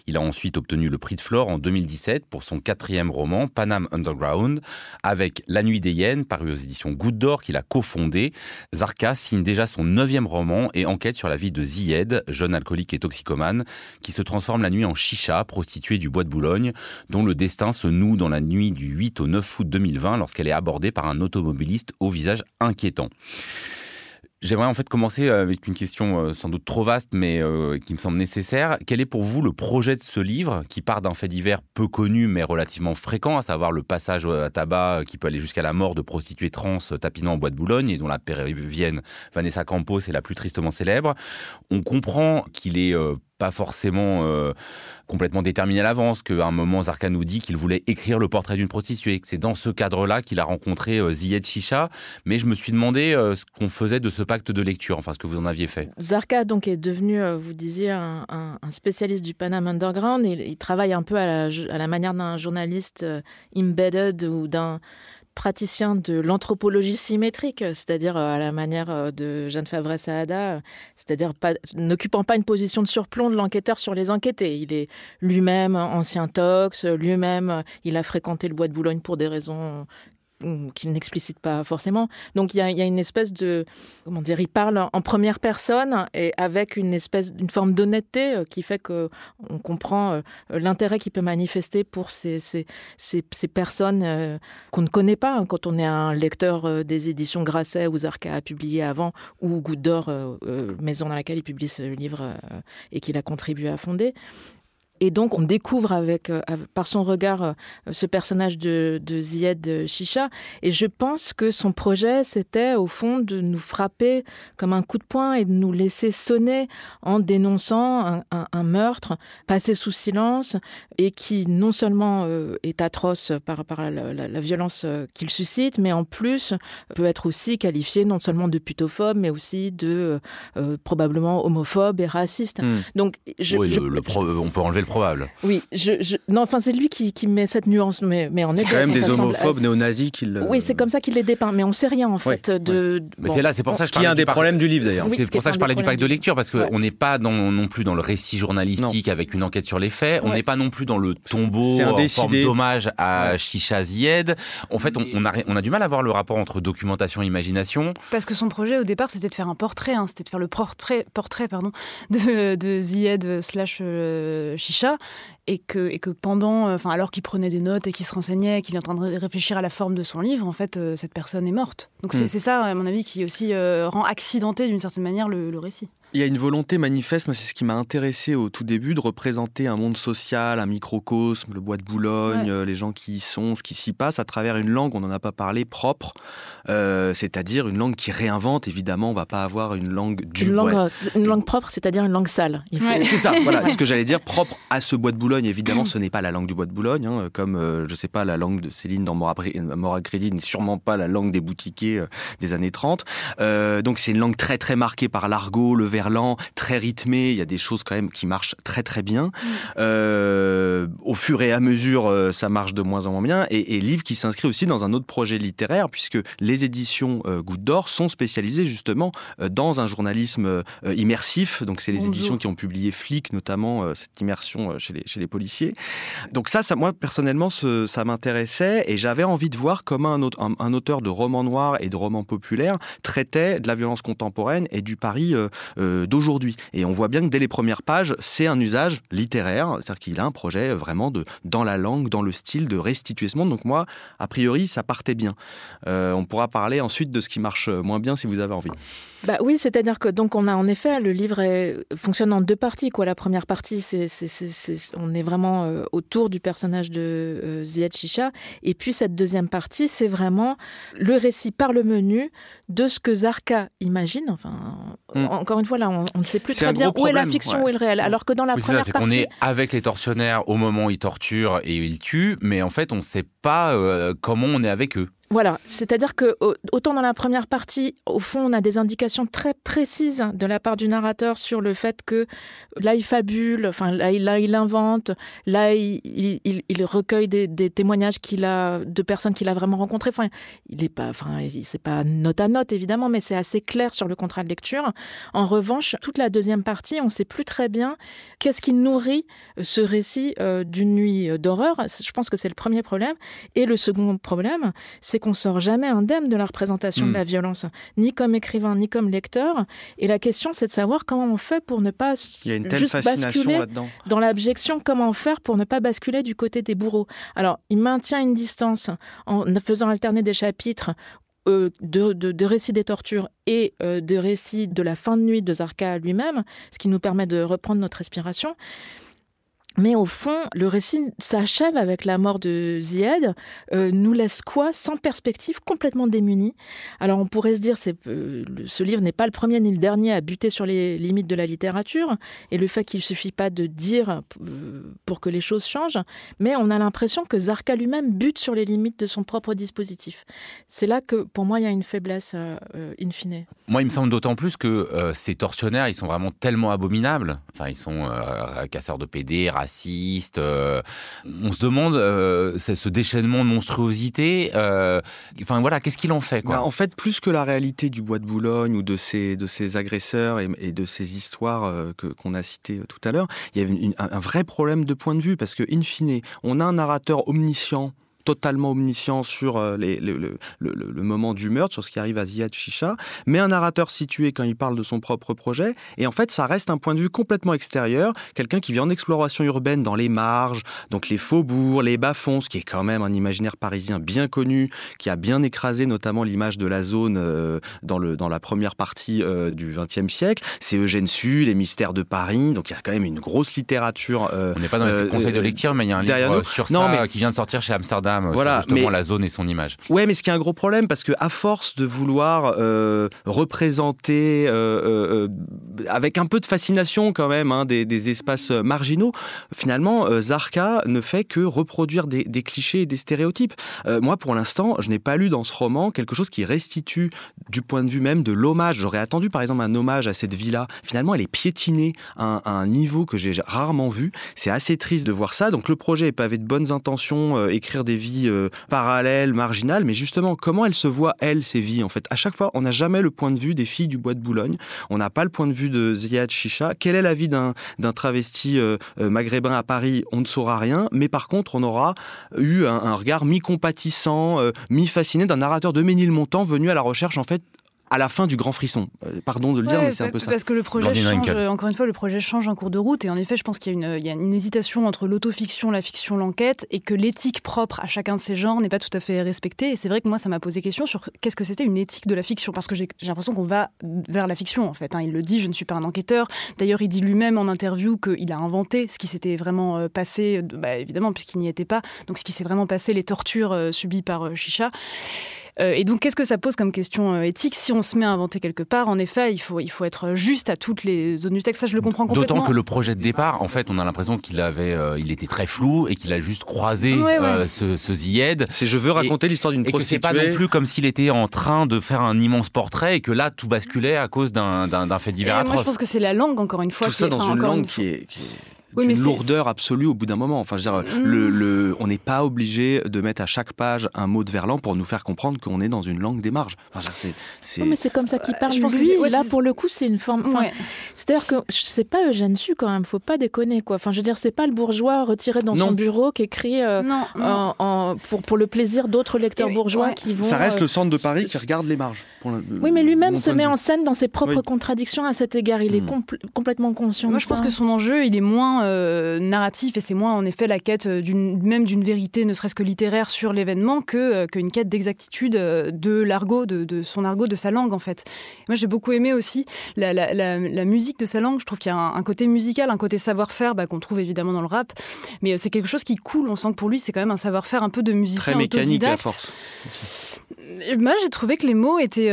Il a ensuite obtenu le prix de Flore en 2017 pour son quatrième roman, Panam Underground, avec La Nuit des Hyènes, paru aux éditions Goutte d'Or, qu'il a cofondé. Zarka signe déjà son neuvième roman et enquête sur la vie de Zied, jeune alcoolique et toxicomane, qui se transforme la nuit en chicha, prostituée du bois de Boulogne, dont le destin se noue dans la nuit du 8 au 9 août 2020 lorsqu'elle est abordée par un automobiliste au visage inquiétant. J'aimerais en fait commencer avec une question euh, sans doute trop vaste, mais euh, qui me semble nécessaire. Quel est pour vous le projet de ce livre, qui part d'un fait divers peu connu mais relativement fréquent, à savoir le passage à tabac qui peut aller jusqu'à la mort de prostituées trans tapinant en bois de Boulogne et dont la péruvienne Vanessa Campos est la plus tristement célèbre? On comprend qu'il est euh, pas forcément euh, complètement déterminé à l'avance, qu'à un moment Zarka nous dit qu'il voulait écrire le portrait d'une prostituée, que c'est dans ce cadre-là qu'il a rencontré euh, Chicha, mais je me suis demandé euh, ce qu'on faisait de ce pacte de lecture, enfin ce que vous en aviez fait. Zarka donc est devenu, vous disiez, un, spécialiste du Panam Underground, il, il travaille un peu à la manière d'un journaliste embedded ou d'un praticien de l'anthropologie symétrique, c'est-à-dire euh, à la manière euh, de Jeanne Favre Saada, c'est-à-dire n'occupant pas une position de surplomb de l'enquêteur sur les enquêtés. Il est lui-même ancien tox, lui-même il a fréquenté le bois de Boulogne pour des raisons qu'il n'explicite pas forcément. Donc il y, a, une espèce de comment dire, il parle en première personne et avec une espèce d'une forme d'honnêteté euh, qui fait que on comprend euh, l'intérêt qu'il peut manifester pour ces, ces, ces, personnes euh, qu'on ne connaît pas hein, quand on est un lecteur des éditions Grasset ou Zarka a publié avant ou Goutte d'Or, maison dans laquelle il publie ce livre et qu'il a contribué à fonder. Et donc, on découvre avec, euh, par son regard euh, ce personnage de, de Zied Chicha. Et je pense que son projet, c'était au fond de nous frapper comme un coup de poing et de nous laisser sonner en dénonçant un, meurtre passé sous silence et qui non seulement euh, est atroce par, par la, violence qu'il suscite, mais en plus peut être aussi qualifié non seulement de putophobe, mais aussi de probablement homophobe et raciste. Hmm. Donc, je, oui, on peut enlever le probable. Oui, je, non, enfin c'est lui qui, met cette nuance, mais, mais en est quand même des homophobes néo-nazis qui le... Oui, c'est comme ça qu'il les dépeint, mais on sait rien en fait de. Mais c'est là, c'est pour ça que je parlais. un des problèmes du livre d'ailleurs. c'est pour ça que je parlais du pacte de lecture parce qu'on n'est pas non plus dans le récit journalistique avec une enquête sur les faits. On n'est pas non plus dans le tombeau en forme d'hommage à Chicha Zied. En fait, on, a, on a du mal à voir le rapport entre documentation et imagination. Parce que son projet au départ, c'était de faire un portrait, hein. c'était de faire le portrait, portrait pardon, de, de Zied slash euh, Et que, et que pendant, euh, enfin, alors qu'il prenait des notes et qu'il se renseignait, qu'il est en train de réfléchir à la forme de son livre, en fait, euh, cette personne est morte. Donc c'est hmm. ça, à mon avis, qui aussi euh, rend accidenté d'une certaine manière le récit. Il y a une volonté manifeste, moi c'est ce qui m'a intéressé au tout début, de représenter un monde social, un microcosme, le bois de Boulogne, euh, les gens qui y sont, ce qui s'y passe, à travers une langue, on n'en a pas parlé, propre, euh, c'est-à-dire une langue qui réinvente, évidemment, on va pas avoir une langue du... Une langue, une langue propre, c'est-à-dire une langue sale. C'est ça, voilà, ce que j'allais dire, propre à ce bois de Boulogne, évidemment, ce n'est pas la langue du bois de Boulogne, hein, comme, euh, je sais pas, la langue de Céline dans Mora Crédit n'est sûrement pas la langue des boutiquiers des années 30. donc c'est une langue très très marquée par l'argot, le très rythmé. Il y a des choses quand même qui marchent très très bien. Euh, au fur et à mesure, euh, ça marche de moins en moins bien. Et, et livre qui s'inscrit aussi dans un autre projet littéraire, puisque les éditions euh, Goutte d'Or sont spécialisées justement dans un journalisme immersif. Donc c'est les éditions qui ont publié Flic, notamment cette immersion chez les, chez les policiers. Donc ça, ça moi personnellement, ça m'intéressait et j'avais envie de voir comment un, un, auteur de romans noirs et de romans populaires traitait de la violence contemporaine et du Paris d'aujourd'hui et on voit bien que dès les premières pages, c'est un usage littéraire, c'est-à-dire qu'il a un projet vraiment de, dans la langue, dans le style, de restituer ce monde. Donc moi, a priori, ça partait bien. Euh, on pourra parler ensuite de ce qui marche moins bien si vous avez envie. Bah oui, c'est-à-dire que donc on a en effet le livre fonctionne en deux parties quoi. La première partie, c'est, on est vraiment euh, autour du personnage de euh, Ziad Chicha, et puis cette deuxième partie, c'est vraiment le récit par le menu de ce que Zarka imagine. Enfin, mm. encore une fois là, on, ne sait plus très bien où est la fiction, où est le réel. Alors que dans la première c'est partie, qu'on est avec les tortionnaires au moment où ils torturent et ils tuent, mais en fait on ne sait pas euh, comment on est avec eux. Voilà, c'est-à-dire que autant dans la première partie, au fond, on a des indications très précises de la part du narrateur sur le fait que là il fabule, enfin là, il invente, là il, recueille des, témoignages qu'il a de personnes qu'il a vraiment rencontrées. Enfin, il est pas, enfin c'est pas note à note évidemment, mais c'est assez clair sur le contrat de lecture. En revanche, toute la deuxième partie, on ne sait plus très bien qu'est-ce qui nourrit ce récit euh, d'une nuit d'horreur. Je pense que c'est le premier problème. Et le second problème, c'est qu'on sort jamais indemne de la représentation de hmm. la violence, ni comme écrivain, ni comme lecteur. Et la question, c'est de savoir comment on fait pour ne pas Il y a une telle juste basculer dans l'abjection, comment faire pour ne pas basculer du côté des bourreaux. Alors, il maintient une distance en faisant alterner des chapitres euh, de, récits des tortures et euh, de récits de la fin de nuit de Zarka lui-même, ce qui nous permet de reprendre notre respiration. Mais au fond, le récit s'achève avec la mort de Zied, euh, nous laisse quoi Sans perspective, complètement démunis. Alors on pourrait se dire, c'est, euh, ce livre n'est pas le premier ni le dernier à buter sur les limites de la littérature, et le fait qu'il ne suffit pas de dire euh, pour que les choses changent, mais on a l'impression que Zarka lui-même bute sur les limites de son propre dispositif. C'est là que, pour moi, il y a une faiblesse in fine. Moi, il me semble d'autant plus que ces tortionnaires, ils sont vraiment tellement abominables. Enfin, ils sont casseurs de PD, raciste. Euh, on se demande euh, ce déchaînement de monstruosité. Euh, enfin voilà, qu'est-ce qu'il en fait quoi bah, En fait, plus que la réalité du bois de Boulogne ou de ces de agresseurs et, de ces histoires que qu'on a citées tout à l'heure, il y a un, vrai problème de point de vue parce que in fine, on a un narrateur omniscient totalement omniscient sur euh, les, le, le, moment du meurtre, sur ce qui arrive à Ziad Chicha, mais un narrateur situé quand il parle de son propre projet. Et en fait, ça reste un point de vue complètement extérieur, quelqu'un qui vient en exploration urbaine dans les marges, donc les faubourgs, les bas-fonds, ce qui est quand même un imaginaire parisien bien connu, qui a bien écrasé notamment l'image de la zone euh, dans, le, dans la première partie euh, du XXe siècle. C'est Eugène Sue, Les mystères de Paris, donc il y a quand même une grosse littérature. On n'est pas dans les conseils de lecture, mais il y a un livre sur ça qui vient de sortir chez Amsterdam voilà, justement la zone et son image. Ouais, mais ce qui est un gros problème, parce que à force de vouloir euh, représenter euh, euh, avec un peu de fascination quand même hein, des, espaces marginaux, finalement, Zarka ne fait que reproduire des, clichés et des stéréotypes. moi, pour l'instant, je n'ai pas lu dans ce roman quelque chose qui restitue du point de vue même de l'hommage. J'aurais attendu, par exemple, un hommage à cette villa. Finalement, elle est piétinée à un, niveau que j'ai rarement vu. C'est assez triste de voir ça. Donc, le projet est pavé de bonnes intentions, écrire des vies euh, parallèle, marginale, mais justement, comment elles se voient, elles, ces vies, en fait? À chaque fois, on n'a jamais le point de vue des filles du bois de Boulogne, on n'a pas le point de vue de Ziad Chicha. Quelle est la vie d'un travesti euh, euh, maghrébin à Paris? On ne saura rien, mais par contre, on aura eu un, regard mi-compatissant, mi-fasciné d'un narrateur de Ménilmontant venu à la recherche, en fait, à la fin du grand frisson. Euh, pardon de le dire, mais c'est un peu ça. Parce que le projet change, encore une fois, le projet change en cours de route. Et en effet, je pense qu'il y, y, a une hésitation entre l'autofiction, la fiction, l'enquête, et que l'éthique propre à chacun de ces genres n'est pas tout à fait respectée. Et c'est vrai que moi, ça m'a posé question sur qu'est-ce que c'était une éthique de la fiction. Parce que j'ai l'impression qu'on va vers la fiction, en fait. Hein. Il le dit, je ne suis pas un enquêteur. D'ailleurs, il dit lui-même en interview qu'il a inventé ce qui s'était vraiment euh, passé, bah, évidemment, puisqu'il n'y était pas. Donc, ce qui s'est vraiment passé, les tortures euh, subies par Chicha. Euh, et donc, qu'est-ce que ça pose comme question euh, éthique si on se met à inventer quelque part? En effet, il faut, il faut être juste à toutes les zones du texte. Ça, je le comprends complètement. D'autant que le projet de départ, en fait, on a l'impression qu'il avait, euh, il était très flou et qu'il a juste croisé ce, ce Zied. C'est je veux raconter l'histoire d'une prostituée. Et que c'est pas non plus comme s'il était en train de faire un immense portrait et que là tout basculait à cause d'un fait divers atroce. Moi, je pense que c'est la langue encore une fois. Tout ça dans une langue qui est oui, une lourdeur absolue au bout d'un moment. Enfin, je veux dire, le, mm. le, on n'est pas obligé de mettre à chaque page un mot de Verlan pour nous faire comprendre qu'on est dans une langue des marges. Enfin, c'est, c'est... mais c'est comme ça qu'il parle. je pense lui, que là, pour le coup, c'est une forme. C'est-à-dire que c'est pas Eugène Sue quand même. Faut pas déconner quoi. Enfin, je veux dire, c'est pas le bourgeois retiré dans son bureau qui écrit euh, En, pour pour le plaisir d'autres lecteurs bourgeois qui vont. Ça reste euh, le centre de Paris qui regarde les marges. oui, mais lui-même se met en scène dans ses propres contradictions à cet égard. Il est mm. complètement conscient. Moi, je pense que son enjeu, il est moins euh, narratif et c'est moins en effet la quête d'une même d'une vérité, ne serait-ce que littéraire sur l'événement, que euh, qu'une quête d'exactitude euh, de l'argot, de, son argot, de sa langue en fait. Moi j'ai beaucoup aimé aussi la, musique de sa langue. Je trouve qu'il y a un, côté musical, un côté savoir-faire bah, qu'on trouve évidemment dans le rap, mais c'est quelque chose qui coule. On sent que pour lui c'est quand même un savoir-faire un peu de musicien Très mécanique à force. Moi, j'ai trouvé que les mots étaient,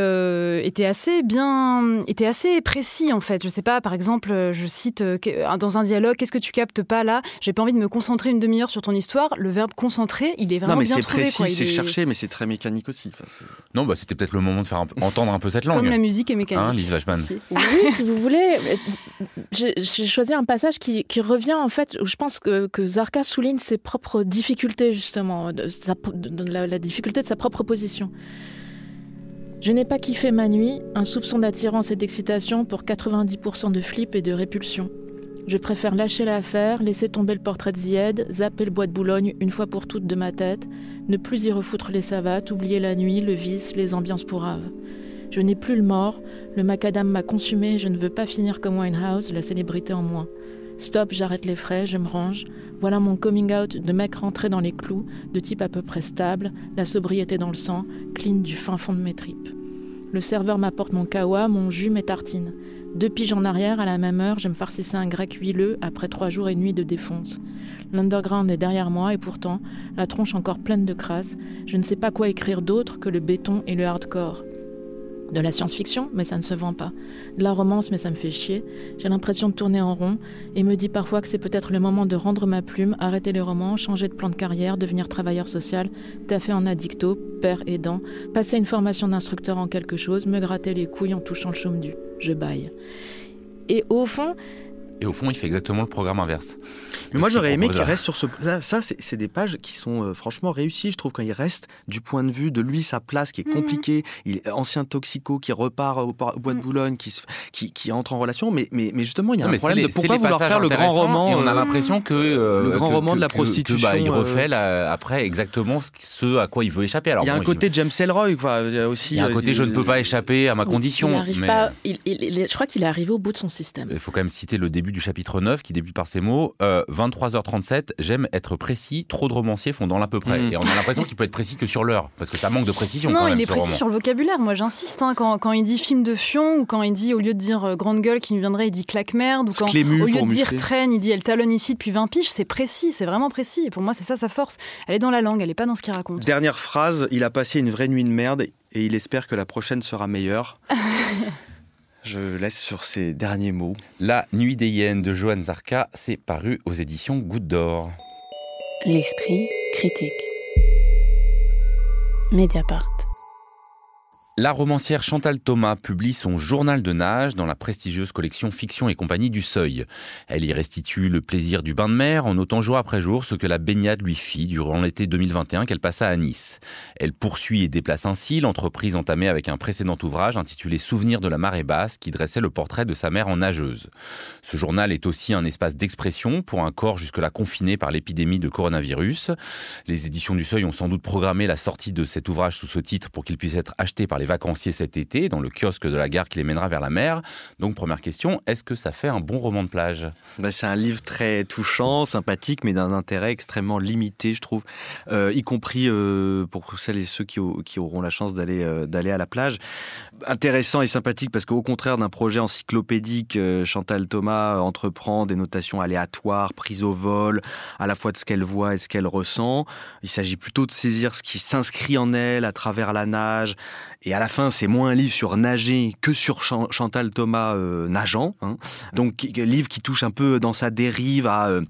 étaient assez bien, étaient assez précis en fait. Je sais pas, par exemple, je cite dans un dialogue, qu'est-ce que tu captes pas là, j'ai pas envie de me concentrer une demi-heure sur ton histoire. Le verbe concentrer, il est vraiment non, mais c'est précis, c'est cherché, mais c'est très mécanique aussi. non, bah c'était peut-être le moment de faire entendre un peu cette langue. Comme la musique est mécanique. Hein, Lise Oui, si vous voulez. J'ai choisi un passage qui, revient en fait, où je pense que, que Zarka souligne ses propres difficultés justement, de, la, la difficulté de sa propre position. Je n'ai pas kiffé ma nuit, un soupçon d'attirance et d'excitation pour 90% de flip et de répulsion. Je préfère lâcher l'affaire, laisser tomber le portrait de Zied, zapper le bois de Boulogne une fois pour toutes de ma tête, ne plus y refoutre les savates, oublier la nuit, le vice, les ambiances pourraves. Je n'ai plus le mort, le macadam m'a consumé, je ne veux pas finir comme Winehouse, la célébrité en moi. Stop, j'arrête les frais, je me range. Voilà mon coming out de mec rentré dans les clous, de type à peu près stable, la sobriété dans le sang, clean du fin fond de mes tripes. Le serveur m'apporte mon kawa, mon jus, mes tartines. Deux piges en arrière, à la même heure, je me farcissais un grec huileux après trois jours et nuits de défonce. L'underground est derrière moi et pourtant, la tronche encore pleine de crasse, je ne sais pas quoi écrire d'autre que le béton et le hardcore. De la science-fiction, mais ça ne se vend pas. De la romance, mais ça me fait chier. J'ai l'impression de tourner en rond et me dis parfois que c'est peut-être le moment de rendre ma plume, arrêter les romans, changer de plan de carrière, devenir travailleur social, taffer en addicto, père aidant, passer une formation d'instructeur en quelque chose, me gratter les couilles en touchant le chaume du. Je baille. Et au fond, Et au fond, il fait exactement le programme inverse. Mais moi, j'aurais aimé qu'il reste sur ce. ça, c'est des pages qui sont euh, franchement réussies. Je trouve quand il reste du point de vue de lui, sa place qui est mhm. compliquée. Il est ancien toxico qui repart au, bois de mhm. Boulogne, qui, qui, qui, entre en relation. Mais, mais, mais justement, il y a un problème de pourquoi vouloir faire le grand roman. Et on a euh, l'impression que le grand roman de la prostitution. bah, il refait après exactement ce à quoi il veut échapper. Alors, il y a un côté James Ellroy, quoi. Il y a aussi. Il y a un côté je ne peux pas échapper à ma condition. Il mais... pas. je crois qu'il est arrivé au bout de son système. Il faut quand même citer le début du chapitre 9 qui débute par ces mots. 23h37, euh, j'aime être précis, trop de romanciers font dans l'à peu près. Mm. Et on a l'impression qu'il peut être précis que sur l'heure, parce que ça manque de précision. Non, il est précis sur le vocabulaire. Moi, j'insiste. Hein, quand, quand, il dit film de fion, ou quand il dit, au lieu de dire euh, grande gueule qui nous viendrait, il dit claque merde, ou quand au lieu de dire traîne, il dit elle talonne ici depuis 20 piges, c'est précis, c'est vraiment précis. Et pour moi, c'est ça sa force. Elle est dans la langue, elle n'est pas dans ce qu'il raconte. Dernière phrase, il a passé une vraie nuit de merde et il espère que la prochaine sera meilleure. Je laisse sur ces derniers mots. La Nuit des hyènes de Johan Zarka, c'est paru aux éditions Goutte d'Or. L'esprit critique. Mediapart. La romancière Chantal Thomas publie son journal de nage dans la prestigieuse collection Fiction et compagnie du Seuil. Elle y restitue le plaisir du bain de mer en notant jour après jour ce que la baignade lui fit durant l'été 2021 qu'elle passa à Nice. Elle poursuit et déplace ainsi l'entreprise entamée avec un précédent ouvrage intitulé Souvenirs de la marée basse qui dressait le portrait de sa mère en nageuse. Ce journal est aussi un espace d'expression pour un corps jusque-là confiné par l'épidémie de coronavirus. Les éditions du Seuil ont sans doute programmé la sortie de cet ouvrage sous ce titre pour qu'il puisse être acheté par les vacanciers cet été dans le kiosque de la gare qui les mènera vers la mer. Donc première question, est-ce que ça fait un bon roman de plage? Bah, C'est un livre très touchant, sympathique, mais d'un intérêt extrêmement limité, je trouve, euh, y compris euh, pour celles et ceux qui, qui auront la chance d'aller euh, d'aller à la plage. Intéressant et sympathique parce qu'au contraire d'un projet encyclopédique, Chantal Thomas entreprend des notations aléatoires, prises au vol, à la fois de ce qu'elle voit et ce qu'elle ressent. Il s'agit plutôt de saisir ce qui s'inscrit en elle à travers la nage et à la fin, c'est moins un livre sur nager que sur Chantal Thomas euh, nageant. Hein. Donc, livre qui touche un peu dans sa dérive à euh,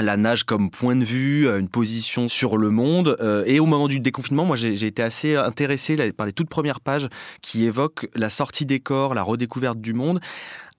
la nage comme point de vue, une position sur le monde. Euh, et au moment du déconfinement, moi, j'ai été assez intéressé par les toutes premières pages qui évoquent la sortie des corps, la redécouverte du monde,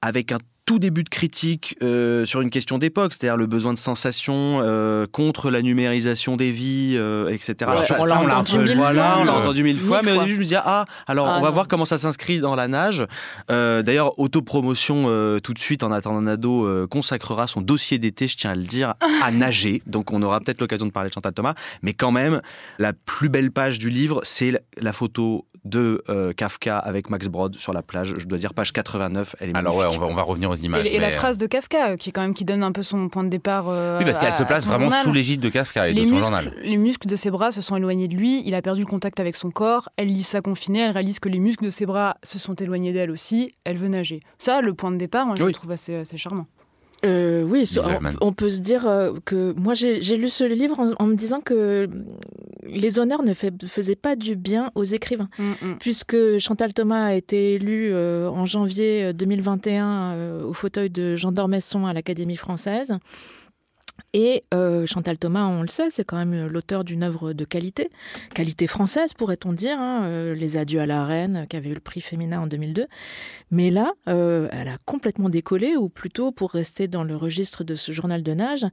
avec un tout début de critique euh, sur une question d'époque, c'est-à-dire le besoin de sensation euh, contre la numérisation des vies, euh, etc. on l'a entendu, mille fois, on l'a entendu mille fois, mais au début je me disais ah alors ah, on va voir comment ça s'inscrit dans la nage. D'ailleurs autopromotion tout de suite en attendant Nado consacrera son dossier d'été, je tiens à le dire, à nager. Donc on aura peut-être l'occasion de parler de Chantal Thomas, mais quand même la plus belle page du livre, c'est la photo de Kafka avec Max Brod sur la plage. Je dois dire page 89, elle est Alors ouais, on va, on va revenir aux et, la phrase de Kafka, euh, qui est quand même qui donne un peu son point de départ. Euh, oui, parce qu'elle se place vraiment sous l'égide de Kafka et de son journal. Les muscles de ses bras se sont éloignés de lui. Il a perdu le contact avec son corps. Elle lit ça confinée. Elle réalise que les muscles de ses bras se sont éloignés d'elle aussi. Elle veut nager. Ça, le point de départ, moi, je le trouve assez, assez charmant. Euh, oui, on, peut se dire euh, que moi j'ai lu ce livre en, me disant que les honneurs ne faisaient pas du bien aux écrivains, mm, mm. puisque Chantal Thomas a été élue euh, en janvier 2021 au fauteuil de Jean d'Ormesson à l'Académie française. Et euh, Chantal Thomas, on le sait, c'est quand même euh, l'auteur d'une œuvre de qualité, qualité française pourrait-on dire, hein, euh, Les Adieux à la Reine, qui avait eu le prix féminin en 2002. Mais là, elle a complètement décollé, ou plutôt, pour rester dans le registre de ce journal de nage,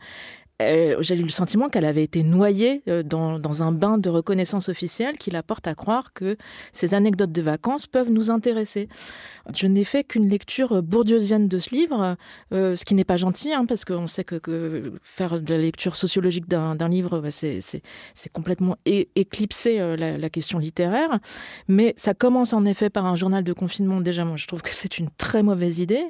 j'ai eu le sentiment qu'elle avait été noyée euh, dans, dans, un bain de reconnaissance officielle qui la porte à croire que ces anecdotes de vacances peuvent nous intéresser. Je n'ai fait qu'une lecture bourdieusienne de ce livre, euh, ce qui n'est pas gentil, hein, parce qu'on sait que, faire de la lecture sociologique d'un livre, bah, c'est complètement éclipser euh, la, question littéraire. Mais ça commence en effet par un journal de confinement. Déjà, moi, je trouve que c'est une très mauvaise idée.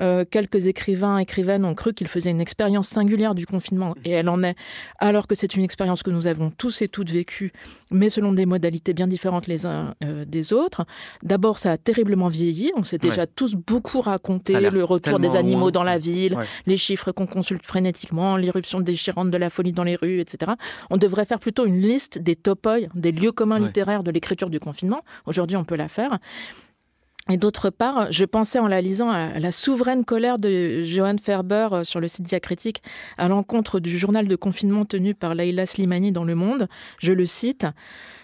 Euh, quelques écrivains, écrivaines ont cru qu'ils faisaient une expérience singulière du confinement et elle en est, alors que c'est une expérience que nous avons tous et toutes vécue, mais selon des modalités bien différentes les uns euh, des autres. D'abord, ça a terriblement vieilli. On s'est déjà tous beaucoup raconté le retour des animaux dans la ville, les chiffres qu'on consulte frénétiquement, l'irruption déchirante de la folie dans les rues, etc. On devrait faire plutôt une liste des topoïs, des lieux communs littéraires de l'écriture du confinement. Aujourd'hui, on peut la faire. Et d'autre part, je pensais en la lisant à la souveraine colère de Johan Ferber euh, sur le site diacritique à l'encontre du journal de confinement tenu par Leila Slimani dans Le Monde. Je le cite.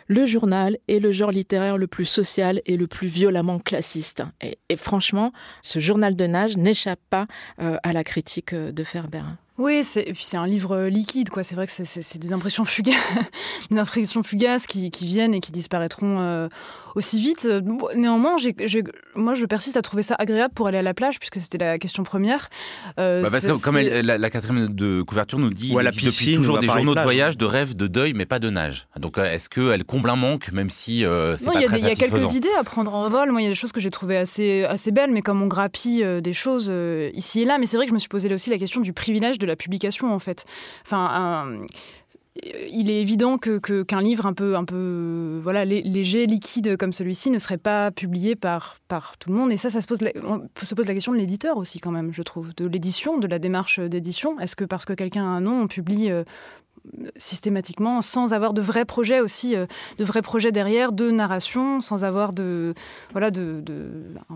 Le journal est le genre littéraire le plus social et le plus violemment classiste. Et, franchement, ce journal de nage n'échappe pas euh, à la critique euh, de Ferber. Oui, c'est c'est un livre liquide, quoi. C'est vrai que c'est des impressions fugaces, des impressions fugaces qui, viennent et qui disparaîtront aussi vite. Néanmoins, j'ai moi, je persiste à trouver ça agréable pour aller à la plage, puisque c'était la question première. Euh, bah parce que, comme elle, la, la, quatrième de couverture nous dit, la piscine, depuis toujours des journaux de voyage, de rêve, de deuil, mais pas de nage. Donc, euh, est-ce qu'elle comble un manque, même si euh, c'est pas y a très Il y a quelques idées à prendre en vol. Moi, il y a des choses que j'ai trouvées assez, assez belles, mais comme on grappille euh, des choses euh, ici et là. Mais c'est vrai que je me suis posé aussi la question du privilège de la publication, en fait. Enfin, un il est évident que qu'un livre un peu un peu voilà léger liquide comme celui-ci ne serait pas publié par par tout le monde. Et ça ça se pose la, se pose la question de l'éditeur aussi quand même je trouve de l'édition de la démarche d'édition. Est-ce que parce que quelqu'un a un nom on publie euh, systématiquement sans avoir de vrais projets aussi euh, de vrais projets derrière de narration sans avoir de voilà de, de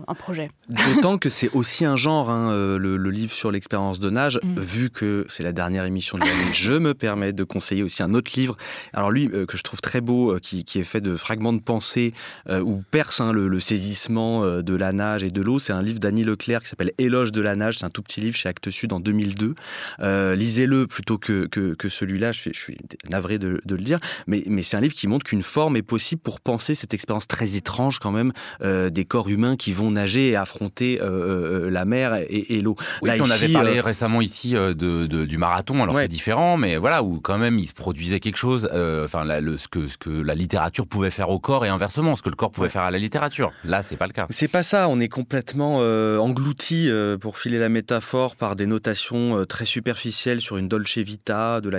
un projet. D'autant que c'est aussi un genre hein, euh, le, le, livre sur l'expérience de nage mm. vu que c'est la dernière émission de l'année je me permets de conseiller aussi un autre livre. Alors lui euh, que je trouve très beau euh, qui, qui est fait de fragments de pensée euh, où perce hein, le, le saisissement euh, de la nage et de l'eau c'est un livre d'Annie Leclerc qui s'appelle éloge de la nage. C'est un tout petit livre chez Actes Sud en 2002 euh, lisez-le plutôt que, que, que celui-là je, je suis navré de, de le dire, mais, mais c'est un livre qui montre qu'une forme est possible pour penser cette expérience très étrange quand même euh, des corps humains qui vont nager et affronter euh, euh, la mer et, et l'eau. Oui, Là, on ici, avait parlé récemment ici de, de, du marathon, alors ouais. c'est différent, mais voilà, où quand même il se produisait quelque chose, enfin le, ce, que, ce que la littérature pouvait faire au corps et inversement, ce que le corps pouvait faire à la littérature. Là, c'est pas le cas. C'est pas ça, on est complètement englouti, pour filer la métaphore, par des notations très superficielles sur une Dolce Vita de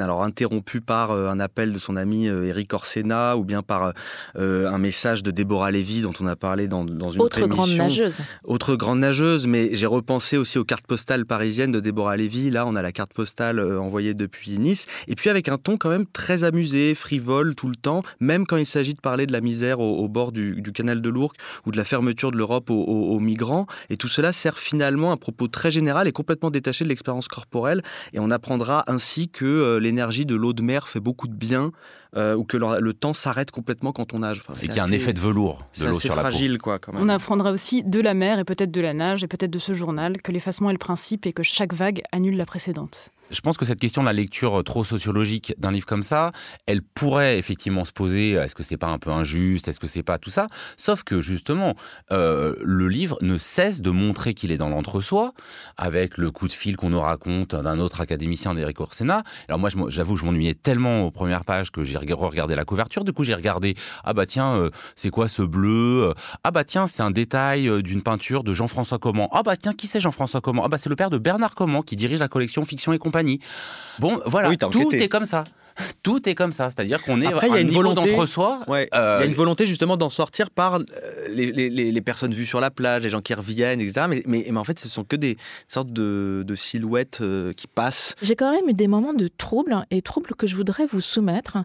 alors interrompu par euh, un appel de son ami euh, Eric Orsena ou bien par euh, un message de Déborah Lévy dont on a parlé dans, dans une autre grande nageuse. Autre grande nageuse mais j'ai repensé aussi aux cartes postales parisiennes de Déborah Lévy. Là on a la carte postale envoyée depuis Nice. Et puis avec un ton quand même très amusé frivole tout le temps même quand il s'agit de parler de la misère au, au bord du, du canal de l'Ourcq ou de la fermeture de l'Europe aux, aux, aux migrants. Et tout cela sert finalement un propos très général et complètement détaché de l'expérience corporelle. Et on apprendra ainsi que euh, l'énergie de l'eau de mer fait beaucoup de bien euh, ou que le, le temps s'arrête complètement quand on nage. Enfin, et qu'il y a un effet de velours de l'eau sur fragile, la peau. Quoi, quand même. On apprendra aussi de la mer et peut-être de la nage et peut-être de ce journal que l'effacement est le principe et que chaque vague annule la précédente je pense que cette question de la lecture trop sociologique d'un livre comme ça, elle pourrait effectivement se poser est-ce que c'est pas un peu injuste, est-ce que c'est pas tout ça? Sauf que justement, euh, le livre ne cesse de montrer qu'il est dans l'entre-soi, avec le coup de fil qu'on nous raconte d'un autre académicien d'Éric Orsena. Alors moi, j'avoue, je m'ennuyais tellement aux premières pages que j'ai regardé la couverture. Du coup, j'ai regardé ah bah tiens, euh, c'est quoi ce bleu Ah bah tiens, c'est un détail euh, d'une peinture de Jean-François Comment. Ah bah tiens, qui c'est Jean-François Comment Ah bah c'est le père de Bernard Comment qui dirige la collection Fiction et compagnie. Bon, voilà, oui, tout est comme ça. Tout est comme ça, c'est-à-dire qu'on est Après, il y a une volonté d'entre-soi. Ouais, euh... Il y a une volonté justement d'en sortir par euh, les, les, les, personnes vues sur la plage, les gens qui reviennent, etc. Mais, mais, mais en fait, ce sont que des sortes de, de silhouettes euh, qui passent. J'ai quand même eu des moments de trouble et trouble que je voudrais vous soumettre.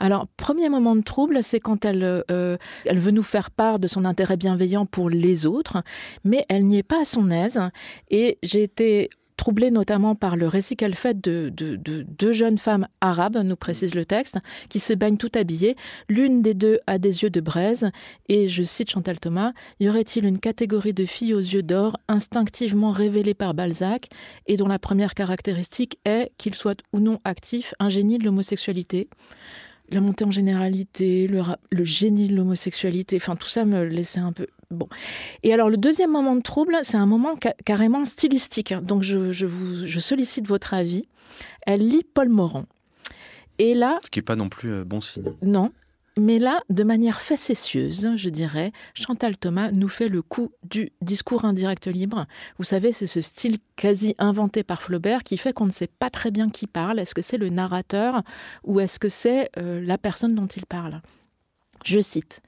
Alors, premier moment de trouble, c'est quand elle, euh, elle veut nous faire part de son intérêt bienveillant pour les autres, mais elle n'y est pas à son aise. Et j'ai été troublée notamment par le récit qu'elle fait de, de, de deux jeunes femmes arabes, nous précise le texte, qui se baignent tout habillées. L'une des deux a des yeux de braise, et je cite Chantal Thomas, y aurait-il une catégorie de filles aux yeux d'or instinctivement révélée par Balzac, et dont la première caractéristique est qu'ils soient ou non actifs, un génie de l'homosexualité? La montée en généralité, le, le génie de l'homosexualité, enfin tout ça me laissait un peu Bon. Et alors le deuxième moment de trouble, c'est un moment ca carrément stylistique. Donc je, je, vous, je sollicite votre avis. Elle lit Paul Morand. Et là, ce qui n'est pas non plus euh, bon signe. Non, mais là, de manière facétieuse, je dirais, Chantal Thomas nous fait le coup du discours indirect libre. Vous savez, c'est ce style quasi inventé par Flaubert qui fait qu'on ne sait pas très bien qui parle. Est-ce que c'est le narrateur ou est-ce que c'est euh, la personne dont il parle? Je cite.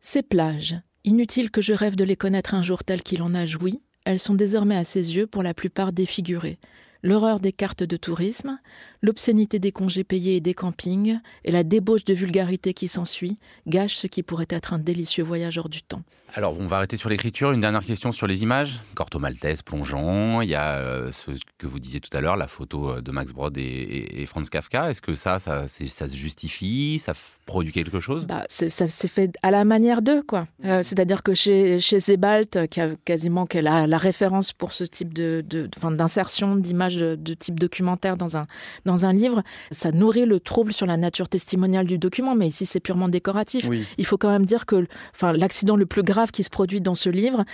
Ces plages, Inutile que je rêve de les connaître un jour telles qu'il en a joui, elles sont désormais à ses yeux pour la plupart défigurées. L'horreur des cartes de tourisme, l'obscénité des congés payés et des campings, et la débauche de vulgarité qui s'ensuit, gâchent ce qui pourrait être un délicieux voyage hors du temps. Alors, on va arrêter sur l'écriture. Une dernière question sur les images. Corto Maltese plongeant. Il y a euh, ce que vous disiez tout à l'heure, la photo euh, de Max Brod et, Franz Kafka. Est-ce que ça, ça, ça, se justifie? Ça produit quelque chose? Bah, Ça s'est fait à la manière d'eux, quoi. Euh, c'est-à-dire que chez, chez qui a quasiment qui la, la, référence pour ce type de, d'insertion d'images de, type documentaire dans un, dans un livre, ça nourrit le trouble sur la nature testimoniale du document. Mais ici, c'est purement décoratif. Il faut quand même dire que enfin, l'accident le plus grave qui se produit dans ce livre.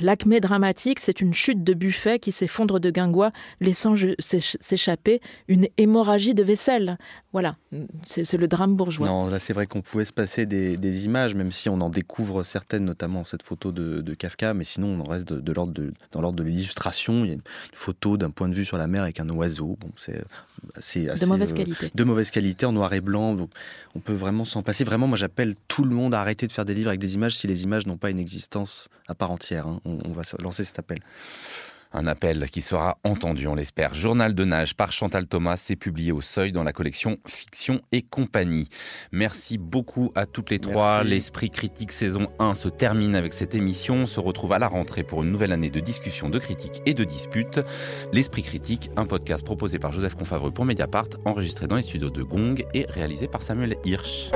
L'acmé dramatique, c'est une chute de buffet qui s'effondre de guingois, laissant s'échapper une hémorragie de vaisselle. Voilà, c'est le drame bourgeois. Non, là c'est vrai qu'on pouvait se passer des, images, même si on en découvre certaines, notamment cette photo de, Kafka, mais sinon on en reste de, l'ordre de, dans l'ordre de l'illustration. Il y a une photo d'un point de vue sur la mer avec un oiseau. Bon, c'est de mauvaise euh, qualité. De mauvaise qualité, en noir et blanc. Donc on peut vraiment s'en passer. Vraiment, moi j'appelle tout le monde à arrêter de faire des livres avec des images si les images n'ont pas une existence à part entière. Hein. On, va lancer cet appel. Un appel qui sera entendu, on l'espère. Journal de nage par Chantal Thomas, c'est publié au Seuil dans la collection Fiction et compagnie. Merci beaucoup à toutes les trois. L'Esprit critique saison 1 se termine avec cette émission. On se retrouve à la rentrée pour une nouvelle année de discussion, de critique et de disputes. L'Esprit critique, un podcast proposé par Joseph Confavreux pour Mediapart, enregistré dans les studios de Gong et réalisé par Samuel Hirsch.